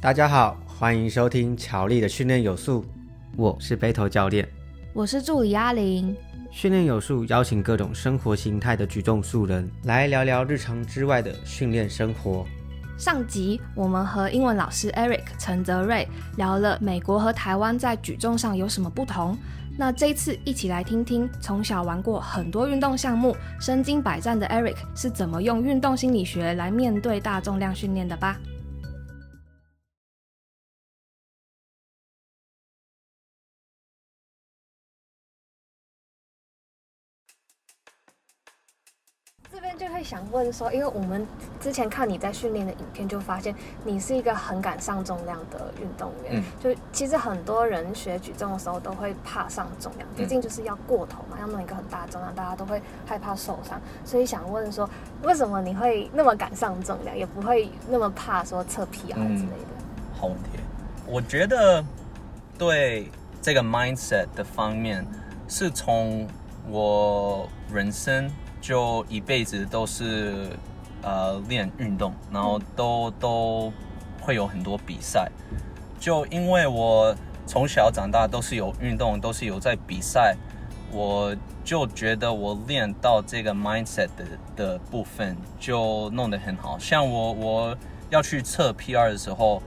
大家好，欢迎收听乔力的训练有素，我是背头教练，我是助理阿玲。训练有素邀请各种生活形态的举重素人来聊聊日常之外的训练生活。上集我们和英文老师 Eric 陈泽瑞聊了美国和台湾在举重上有什么不同。那这一次一起来听听从小玩过很多运动项目、身经百战的 Eric 是怎么用运动心理学来面对大重量训练的吧。想问说，因为我们之前看你在训练的影片，就发现你是一个很敢上重量的运动员。嗯、就其实很多人学举重的时候都会怕上重量，毕竟就是要过头嘛，要弄一个很大的重量，大家都会害怕受伤。所以想问说，为什么你会那么敢上重量，也不会那么怕说测 PR 之类的？好问题，我觉得对这个 mindset 的方面，是从我人生。就一辈子都是呃练运动，然后都都会有很多比赛。就因为我从小长大都是有运动，都是有在比赛，我就觉得我练到这个 mindset 的的部分就弄得很好。像我我要去测 PR 的时候，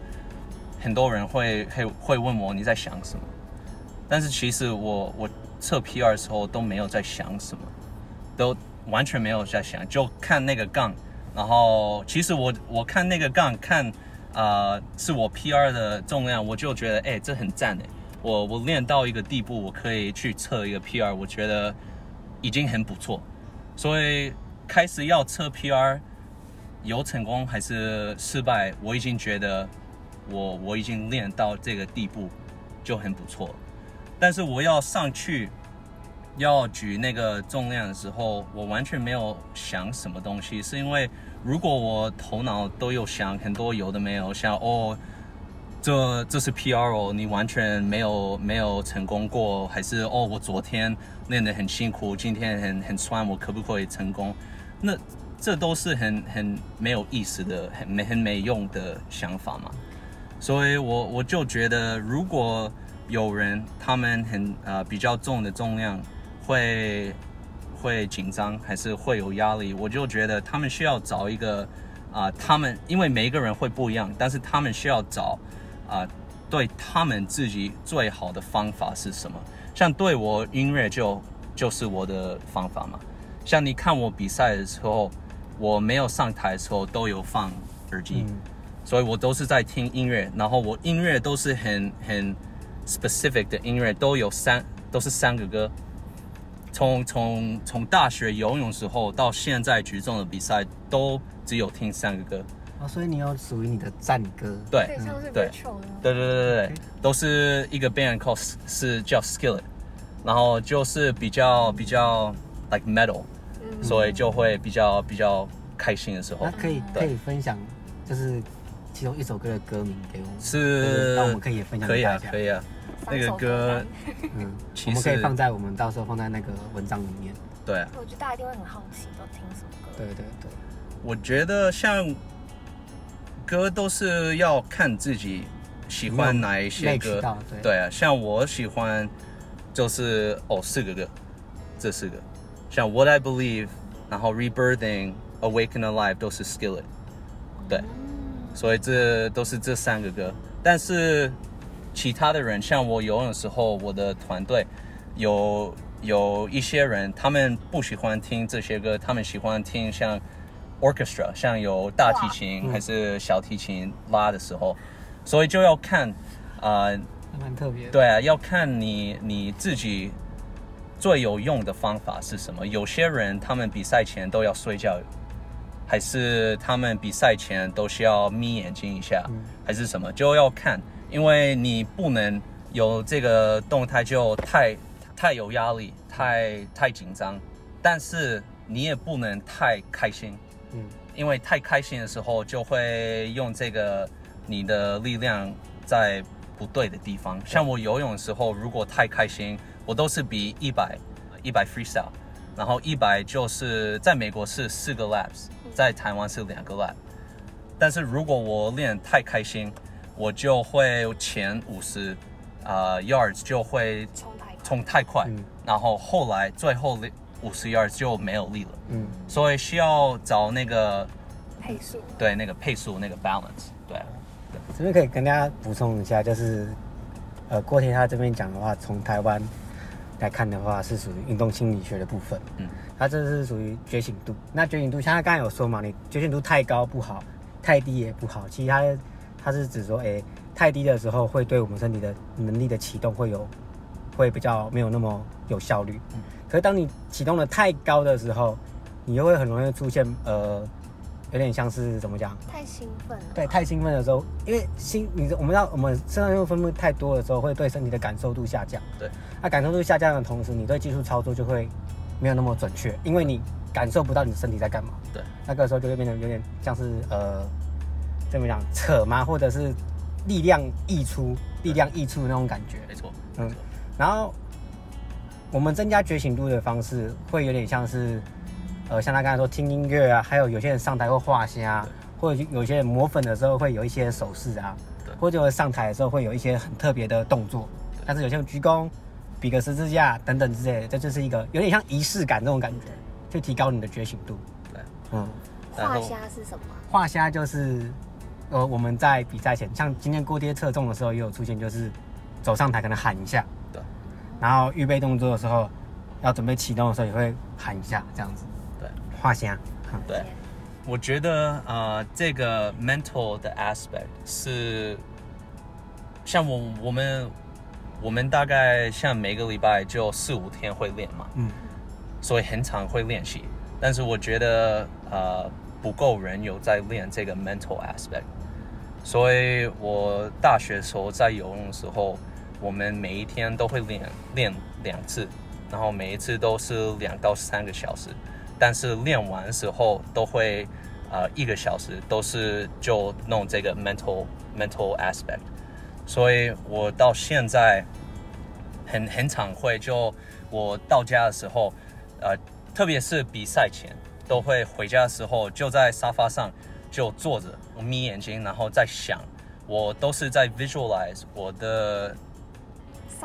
很多人会会会问我你在想什么，但是其实我我测 PR 的时候都没有在想什么，都。完全没有在想，就看那个杠，然后其实我我看那个杠，看啊、是我 PR 的重量，我就觉得哎这很赞哎，我我练到一个地步，我可以去测一个 PR，我觉得已经很不错，所以开始要测 PR，有成功还是失败，我已经觉得我我已经练到这个地步就很不错，但是我要上去。要举那个重量的时候，我完全没有想什么东西，是因为如果我头脑都有想很多有的没有，像哦，这这是 PR 哦，你完全没有没有成功过，还是哦，我昨天练得很辛苦，今天很很酸，我可不可以成功？那这都是很很没有意思的，很没很没用的想法嘛。所以我我就觉得，如果有人他们很呃比较重的重量。会会紧张还是会有压力？我就觉得他们需要找一个啊、呃，他们因为每一个人会不一样，但是他们需要找啊、呃，对他们自己最好的方法是什么？像对我音乐就就是我的方法嘛。像你看我比赛的时候，我没有上台的时候都有放耳机，嗯、所以我都是在听音乐，然后我音乐都是很很 specific 的音乐，都有三都是三个歌。从从从大学游泳时候到现在举重的比赛，都只有听三个歌。哦，所以你有属于你的战歌？对，对，对，对对对对，都是一个 band called 是叫 Skillet，然后就是比较比较 like metal，嗯，所以就会比较比较开心的时候。那可以可以分享，就是其中一首歌的歌名给我们，是，那我们可以也分享。可以啊，可以啊。那个歌，嗯，我们可以放在我们到时候放在那个文章里面。对啊，我觉得大家一定会很好奇，都听什么歌？对对对，我觉得像歌都是要看自己喜欢哪一些歌。对，对啊，像我喜欢就是哦四个歌，这四个，像 What I Believe，然后 Rebirthing、Awaken Alive 都是 Skillet。对，嗯，所以这都是这三个歌，但是。其他的人，像我游泳的时候，我的团队有有一些人，他们不喜欢听这些歌，他们喜欢听像 orchestra，像有大提琴还是小提琴拉的时候，所以就要看啊，蛮、呃、特别。对啊，要看你你自己最有用的方法是什么。有些人他们比赛前都要睡觉，还是他们比赛前都需要眯眼睛一下，嗯、还是什么，就要看。因为你不能有这个动态就太太有压力，太太紧张，但是你也不能太开心，嗯，因为太开心的时候就会用这个你的力量在不对的地方。像我游泳的时候，如果太开心，我都是比一百一百 freestyle，然后一百就是在美国是四个 laps，在台湾是两个 lap，但是如果我练太开心。我就会前五十呃 yards 就会冲太快，嗯、然后后来最后五十 yards 就没有力了。嗯，所以需要找那个配速，对，那个配速那个 balance，对。这边可以跟大家补充一下，就是呃，郭天他这边讲的话，从台湾来看的话，是属于运动心理学的部分。嗯，他这是属于觉醒度。那觉醒度，像他刚才有说嘛，你觉醒度太高不好，太低也不好。其实他他是指说，哎、欸，太低的时候会对我们身体的能力的启动会有会比较没有那么有效率。嗯，可是当你启动的太高的时候，你又会很容易出现呃。有点像是怎么讲？太兴奋了。对，太兴奋的时候，因为心，你我们要我们肾上腺素分泌太多的时候，会对身体的感受度下降。对。那感受度下降的同时，你对技术操作就会没有那么准确，因为你感受不到你的身体在干嘛。对。那个时候就会变得有点像是呃，怎么讲扯吗？或者是力量溢出，力量溢出的那种感觉。没错。嗯。然后我们增加觉醒度的方式，会有点像是。呃，像他刚才说听音乐啊，还有有些人上台会画虾，或者有些人磨粉的时候会有一些手势啊，对或者上台的时候会有一些很特别的动作。但是有些人鞠躬、比个十字架等等之类的，这就是一个有点像仪式感这种感觉，就提高你的觉醒度。对，嗯。画虾是什么？画虾就是呃我们在比赛前，像今天锅贴测重的时候也有出现，就是走上台可能喊一下，对，然后预备动作的时候要准备启动的时候也会喊一下，这样子。对画虾，对，我觉得呃，这个 mental 的 aspect 是像我我们我们大概像每个礼拜就四五天会练嘛，嗯，所以很常会练习。但是我觉得呃不够人有在练这个 mental aspect，所以我大学时候在游泳的时候，我们每一天都会练练两次，然后每一次都是两到三个小时。但是练完时候都会，呃，一个小时都是就弄这个 mental mental aspect，所以我到现在很很常会就我到家的时候，呃，特别是比赛前都会回家的时候就在沙发上就坐着，我眯眼睛，然后在想，我都是在 visualize 我的，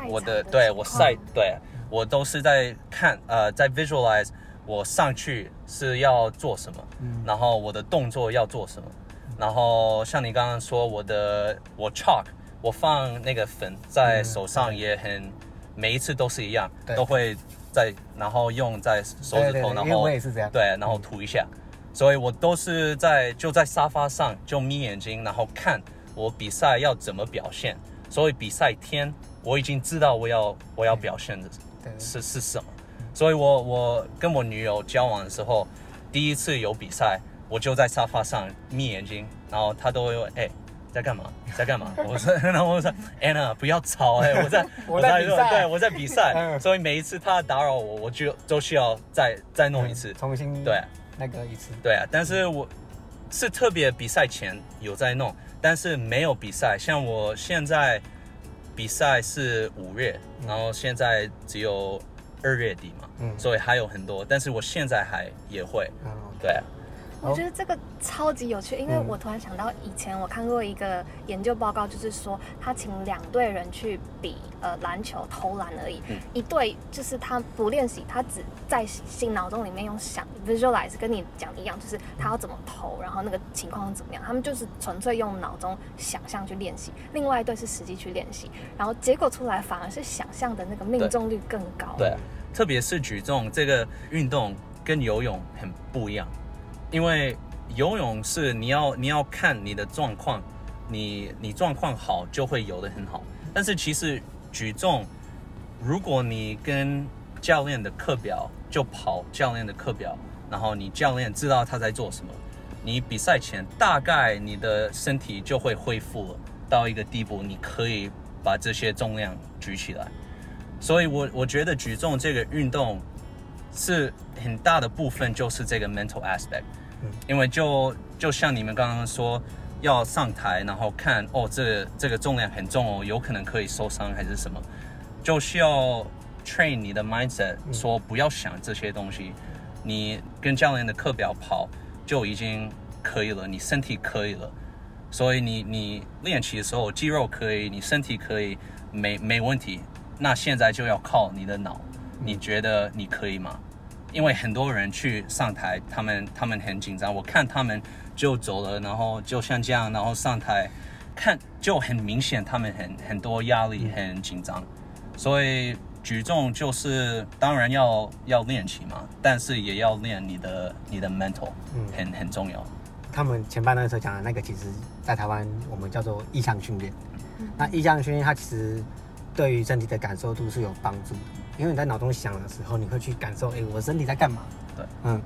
我的对我赛对我都是在看呃在 visualize。我上去是要做什么，嗯、然后我的动作要做什么，嗯、然后像你刚刚说我的我 chalk，我放那个粉在手上也很，嗯、每一次都是一样，都会在然后用在手指头，然后我也是这样，对，然后涂一下，嗯、所以我都是在就在沙发上就眯眼睛，然后看我比赛要怎么表现，所以比赛天我已经知道我要我要表现的是是什么。所以我，我我跟我女友交往的时候，第一次有比赛，我就在沙发上眯眼睛，然后她都会问：“哎、欸，在干嘛？在干嘛？” 我说：“ 然后我说，Anna，不要吵，哎，我在我在比赛，对，我在比赛。”所以每一次他打扰我，我就都需要再再弄一次，重新对那个一次。对啊，但是我是特别比赛前有在弄，但是没有比赛。像我现在比赛是五月，然后现在只有。二月底嘛，嗯，所以还有很多，但是我现在还也会，嗯，对啊。我觉得这个超级有趣，因为我突然想到以前我看过一个研究报告，就是说他请两队人去比呃篮球投篮而已，嗯、一队就是他不练习，他只在心脑中里面用想 visualize，跟你讲一样，就是他要怎么投，然后那个情况怎么样，他们就是纯粹用脑中想象去练习。另外一队是实际去练习，然后结果出来反而是想象的那个命中率更高。对，对，特别是举重这个运动跟游泳很不一样。因为游泳是你要你要看你的状况，你你状况好就会游得很好。但是其实举重，如果你跟教练的课表就跑教练的课表，然后你教练知道他在做什么，你比赛前大概你的身体就会恢复到一个地步，你可以把这些重量举起来。所以我我觉得举重这个运动。是很大的部分就是这个 mental aspect，因为就就像你们刚刚说，要上台然后看哦，这个、这个重量很重哦，有可能可以受伤还是什么，就需要 train 你的 mindset，说不要想这些东西，你跟教练的课表跑就已经可以了，你身体可以了，所以你你练习的时候，肌肉可以，你身体可以，没没问题。那现在就要靠你的脑，你觉得你可以吗？因为很多人去上台，他们他们很紧张，我看他们就走了，然后就像这样，然后上台，看就很明显，他们很很多压力，很紧张。所以举重就是当然要要练习嘛，但是也要练你的你的 mental，很很重要。他们前半段时候讲的那个，其实在台湾我们叫做意向训练。那意向训练它其实对于身体的感受度是有帮助的，因为你在脑中想的时候，你会去感受，哎，我身体在干嘛？对，嗯，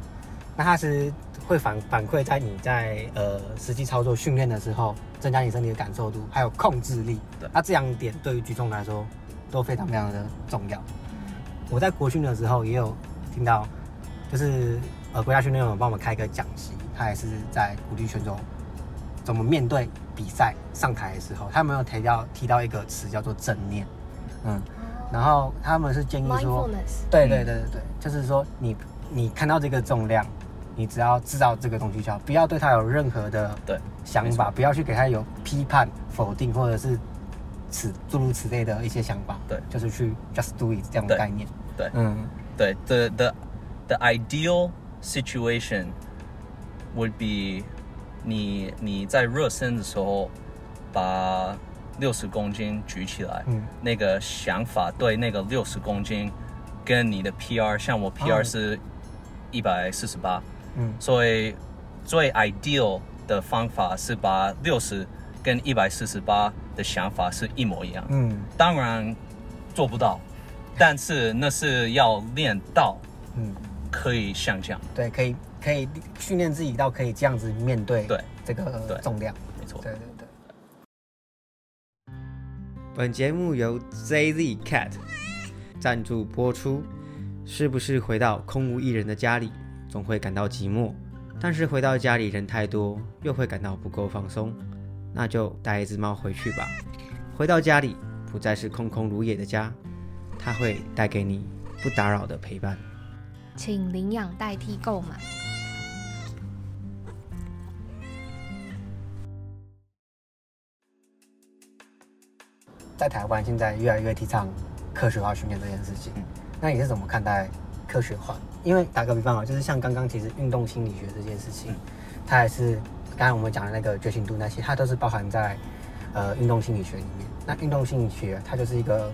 那它是会反反馈在你在呃实际操作训练的时候，增加你身体的感受度，还有控制力。对，那这两点对于举重来说都非常非常的重要。我在国训的时候也有听到，就是呃国家训练有帮我们开个讲习。他也是在鼓励选手怎么面对比赛上台的时候，他没有提到提到一个词叫做正念，嗯，然后他们是建议说，对对对对对，就是说你你看到这个重量，你只要知道这个东西就好，不要对它有任何的想法，不要去给它有批判、否定或者是此诸如此类的一些想法，对，就是去 just do it 这样的概念，对，嗯，对，the the the ideal situation。would be 你你在热身的时候把六十公斤举起来，嗯，那个想法对那个六十公斤跟你的 PR，像我 PR 是一百四十八，嗯，所以最 ideal 的方法是把六十跟一百四十八的想法是一模一样，嗯，当然做不到，但是那是要练到，嗯，可以像这样，对，可以。可以训练自己到可以这样子面对对。这个重量，没错。对对对。本节目由 JZ Cat 赞助播出。是不是回到空无一人的家里，总会感到寂寞？但是回到家里人太多，又会感到不够放松？那就带一只猫回去吧。回到家里，不再是空空如也的家，它会带给你不打扰的陪伴。请领养代替购买。在台湾现在越来越提倡科学化训练这件事情，那你是怎么看待科学化？因为打个比方啊，就是像刚刚其实运动心理学这件事情，它还是刚才我们讲的那个觉醒度那些，它都是包含在呃运动心理学里面。那运动心理学它就是一个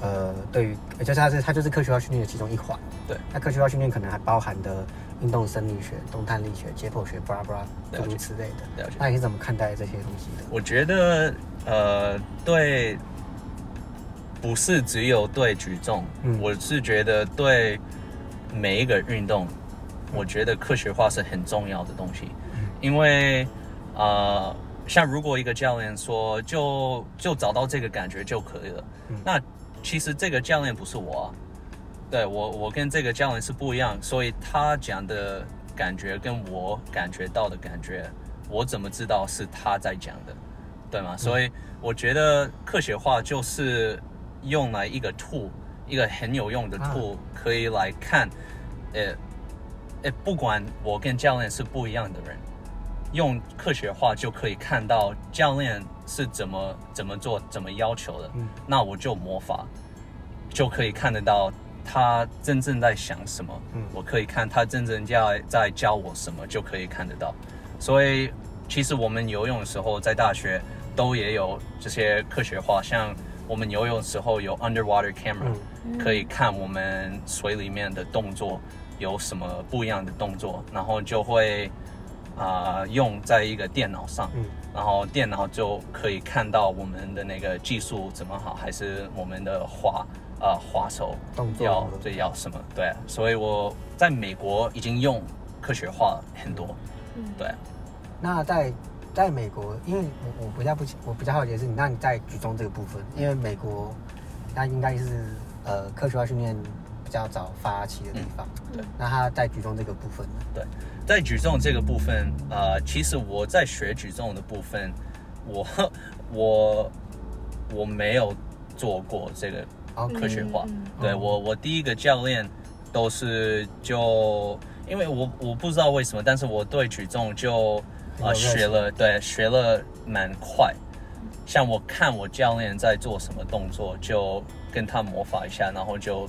呃对于，就是它是它就是科学化训练的其中一环。对，那科学化训练可能还包含的运动生理学、动态力学、解剖学，巴拉巴拉诸如此类的。那你是怎么看待这些东西的？我觉得呃对。不是只有对举重，嗯，我是觉得对每一个运动，我觉得科学化是很重要的东西，因为呃，像如果一个教练说就就找到这个感觉就可以了，那其实这个教练不是我啊，对，我我跟这个教练是不一样，所以他讲的感觉跟我感觉到的感觉，我怎么知道是他在讲的，对吗？所以我觉得科学化就是。用来一个 tool，一个很有用的 tool，可以来看，呃，呃，不管我跟教练是不一样的人，用科学化就可以看到教练是怎么怎么做、怎么要求的，那我就模仿，就可以看得到他真正在想什么，我可以看他真正在在教我什么，就可以看得到。所以其实我们游泳的时候，在大学都也有这些科学化，像。我们游泳的时候有 underwater camera，可以看我们水里面的动作有什么不一样的动作，然后就会啊、呃、用在一个电脑上，然后电脑就可以看到我们的那个技术怎么好，还是我们的滑啊、呃、滑手动作要对要什么对，所以我在美国已经用科学化很多，对。那在。在美国，因为我我比较不我比较好奇的是，那你在举重这个部分，因为美国那应该是呃科学化训练比较早发起的地方，对。那他在举重这个部分呢？对，在举重这个部分，呃，其实我在学举重的部分，我 我我没有做过这个科学化。对我我第一个教练都是就因为我我不知道为什么，但是我对举重就。呃，学了，对，学了蛮快。像我看我教练在做什么动作，就跟他模仿一下，然后就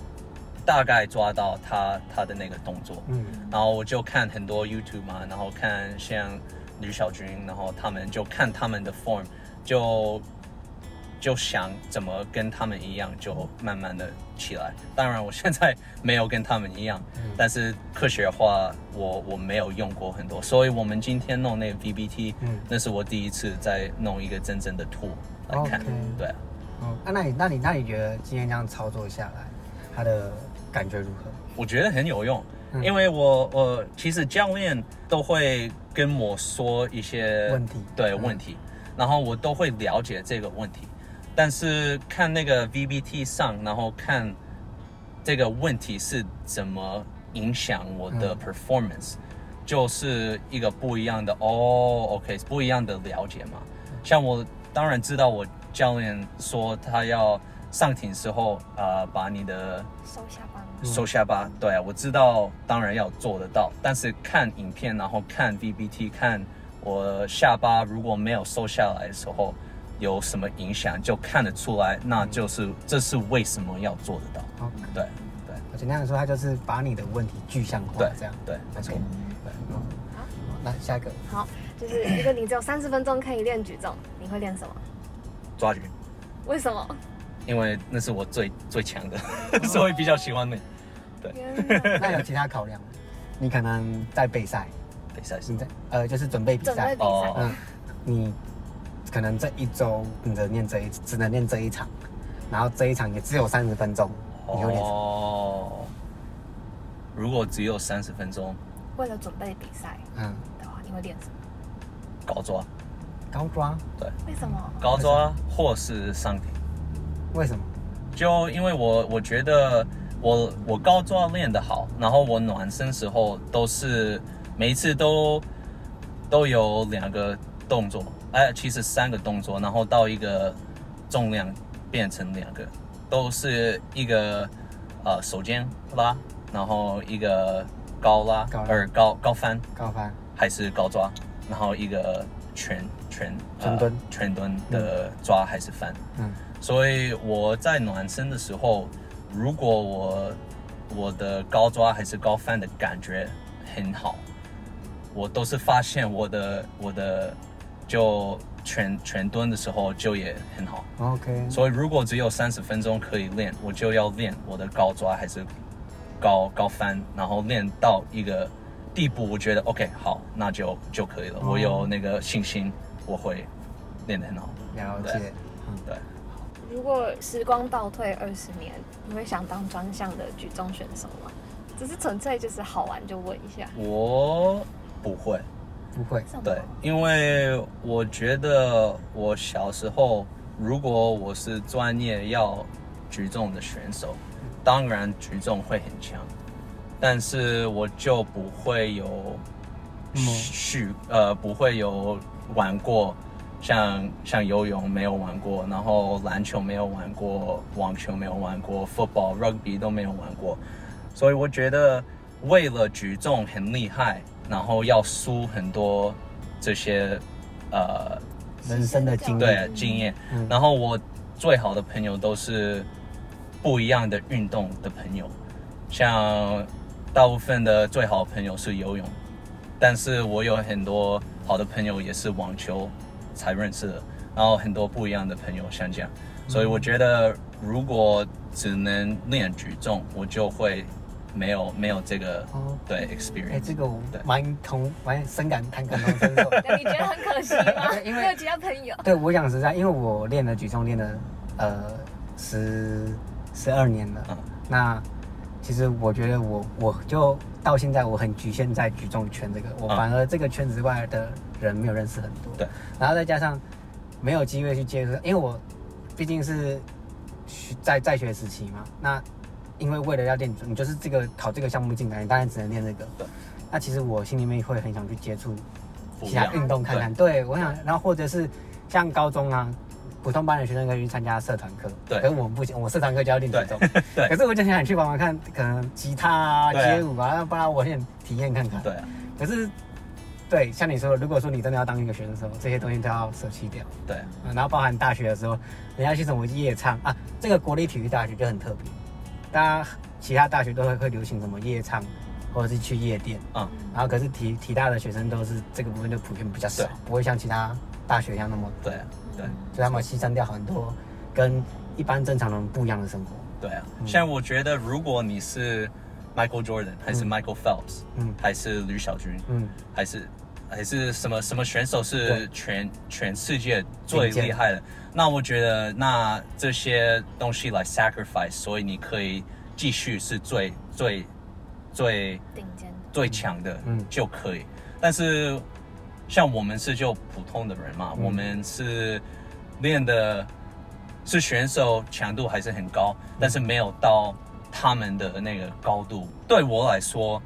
大概抓到他他的那个动作。嗯，然后我就看很多 YouTube 嘛，然后看像吕小军，然后他们就看他们的 form，就。就想怎么跟他们一样，就慢慢的起来。当然，我现在没有跟他们一样，嗯、但是科学化我我没有用过很多，所以我们今天弄那个 VBT，嗯，那是我第一次在弄一个真正的 tool 来看。对啊，嗯，那那你那你那你觉得今天这样操作下来，它的感觉如何？我觉得很有用，嗯、因为我我其实教练都会跟我说一些问题，对、嗯、问题，然后我都会了解这个问题。但是看那个 VBT 上，然后看这个问题是怎么影响我的 performance，、嗯、就是一个不一样的哦，OK，不一样的了解嘛。像我当然知道，我教练说他要上庭时候啊、呃，把你的收下巴，收下巴，对啊，我知道，当然要做得到。但是看影片，然后看 VBT，看我下巴如果没有收下来的时候。有什么影响就看得出来，那就是、嗯、这是为什么要做得到。Okay. 对对，简单的说，他就是把你的问题具象化，对这样对，没错。好，那下一个，好，就是如果你只有三十分钟可以练举重，你会练什么？抓举。为什么？因为那是我最最强的，所以比较喜欢那。对。那有其他考量？你可能在备赛，备赛是在呃，就是准备比赛备赛。嗯，你。可能这一周你只练这一，只能练这一场，然后这一场也只有三十分钟，你会练什么？哦，如果只有三十分钟，为了准备比赛，嗯，的话，你会练什么？高抓，高抓，对。为什么？高抓或是上体？为什么？就因为我我觉得我我高抓练得好，然后我暖身时候都是每一次都都有两个动作。哎，其实三个动作，然后到一个重量变成两个，都是一个呃手肩拉，然后一个高拉，高拉。而高高翻，高翻。还是高抓，然后一个全全全蹲。全蹲的抓还是翻，嗯，所以我在暖身的时候，如果我我的高抓还是高翻的感觉很好，我都是发现我的我的。就全全蹲的时候就也很好，OK。所以如果只有三十分钟可以练，我就要练我的高抓还是高高翻，然后练到一个地步，我觉得 OK 好，那就就可以了。Oh. 我有那个信心，我会练得很好。了解，对嗯，对。如果时光倒退二十年，你会想当专项的举重选手吗？只是纯粹就是好玩，就问一下。我不会。不会，对，因为我觉得我小时候，如果我是专业要举重的选手，当然举重会很强，但是我就不会有续，呃，不会有玩过，像像游泳没有玩过，然后篮球没有玩过，网球没有玩过，football、rugby 都没有玩过，所以我觉得为了举重很厉害。然后要输很多这些呃人生的经验，对经验。嗯、然后我最好的朋友都是不一样的运动的朋友，像大部分的最好的朋友是游泳，但是我有很多好的朋友也是网球才认识的，然后很多不一样的朋友像这样，所以我觉得如果只能练举重，我就会。没有没有这个、哦、对 experience，哎，这个我蛮同蛮深感谈感同身受。你觉得很可惜吗？因为没有其他朋友。对，我讲实在，因为我练了举重练了呃十十二年了。嗯、那其实我觉得我我就到现在我很局限在举重圈这个，我反而这个圈子外的人没有认识很多。对、嗯。然后再加上没有机会去接触，因为我毕竟是在在学时期嘛，那。因为为了要练，你就是这个考这个项目进来，你当然只能练这个。对。那其实我心里面会很想去接触其他运动看看。对，对，我想，然后或者是像高中啊，普通班的学生可以去参加社团课。对。可是我们不行，我社团课就要练举重。对。可是我就想想去玩玩看，可能吉他啊、街舞啊，不然我先体验看看。对。可是对，像你说的，如果说你真的要当一个学生的时候，这些东西都要舍弃掉。对、嗯，然后包含大学的时候，人家去什么夜唱啊，这个国立体育大学就很特别，大家其他大学都会会流行什么夜唱，或者是去夜店，嗯，然后可是体体大的学生都是这个部分就普遍比较少，不会像其他大学一样那么对对，所以他们牺牲掉很多跟一般正常人不一样的生活。对啊，像我觉得如果你是 Michael Jordan 还是 Michael Phelps，嗯，还是吕小军，嗯，还是。还是什么什么选手是全全世界最厉害的？那我觉得那这些东西来 sacrifice，所以你可以继续是最最最顶尖、最强的，嗯，就可以。但是像我们是就普通的人嘛，嗯、我们是练的是选手强度还是很高，但是没有到他们的那个高度。对我来说。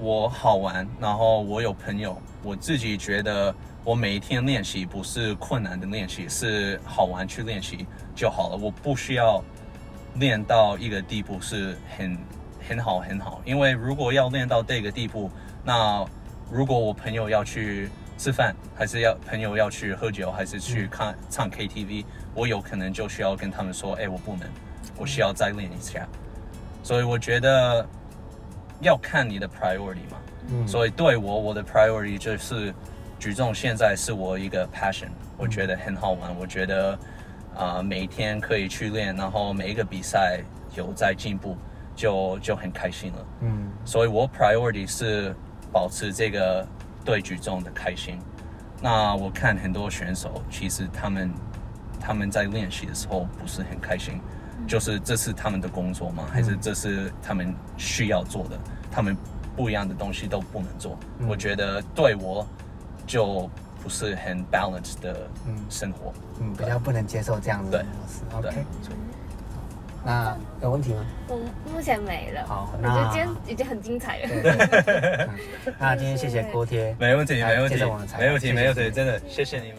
我好玩，然后我有朋友，我自己觉得我每一天练习不是困难的练习，是好玩去练习就好了。我不需要练到一个地步是很很好很好，因为如果要练到这个地步，那如果我朋友要去吃饭，还是要朋友要去喝酒，还是去看唱 KTV，我有可能就需要跟他们说，哎，我不能，我需要再练一下。所以我觉得。要看你的 priority 嘛，嗯，所以对我，我的 priority 就是举重，现在是我一个 passion，我觉得很好玩，我觉得啊、呃，每天可以去练，然后每一个比赛有在进步，就就很开心了，嗯，所以我 priority 是保持这个对举重的开心。那我看很多选手，其实他们他们在练习的时候不是很开心。就是这是他们的工作吗？还是这是他们需要做的？他们不一样的东西都不能做。我觉得对我就不是很 balanced 的生活，嗯，比较不能接受这样子的模式。OK，那有问题吗？我目前没了。好，那我觉得今天已经很精彩了。那今天谢谢锅贴，没问题，没问题，没问题，没问题，真的谢谢你们。